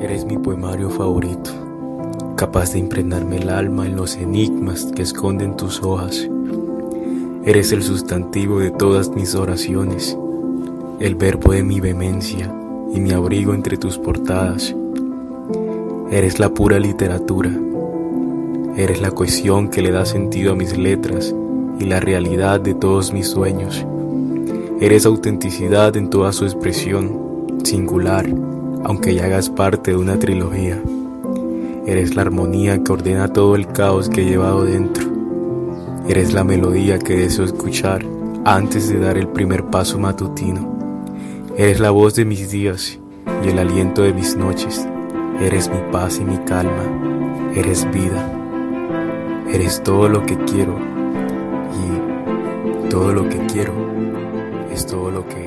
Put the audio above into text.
Eres mi poemario favorito, capaz de impregnarme el alma en los enigmas que esconden tus hojas. Eres el sustantivo de todas mis oraciones, el verbo de mi vehemencia y mi abrigo entre tus portadas. Eres la pura literatura, eres la cohesión que le da sentido a mis letras y la realidad de todos mis sueños. Eres autenticidad en toda su expresión, singular, aunque ya hagas parte de una trilogía. Eres la armonía que ordena todo el caos que he llevado dentro. Eres la melodía que deseo escuchar antes de dar el primer paso matutino. Eres la voz de mis días y el aliento de mis noches. Eres mi paz y mi calma. Eres vida. Eres todo lo que quiero y todo lo que quiero es todo lo que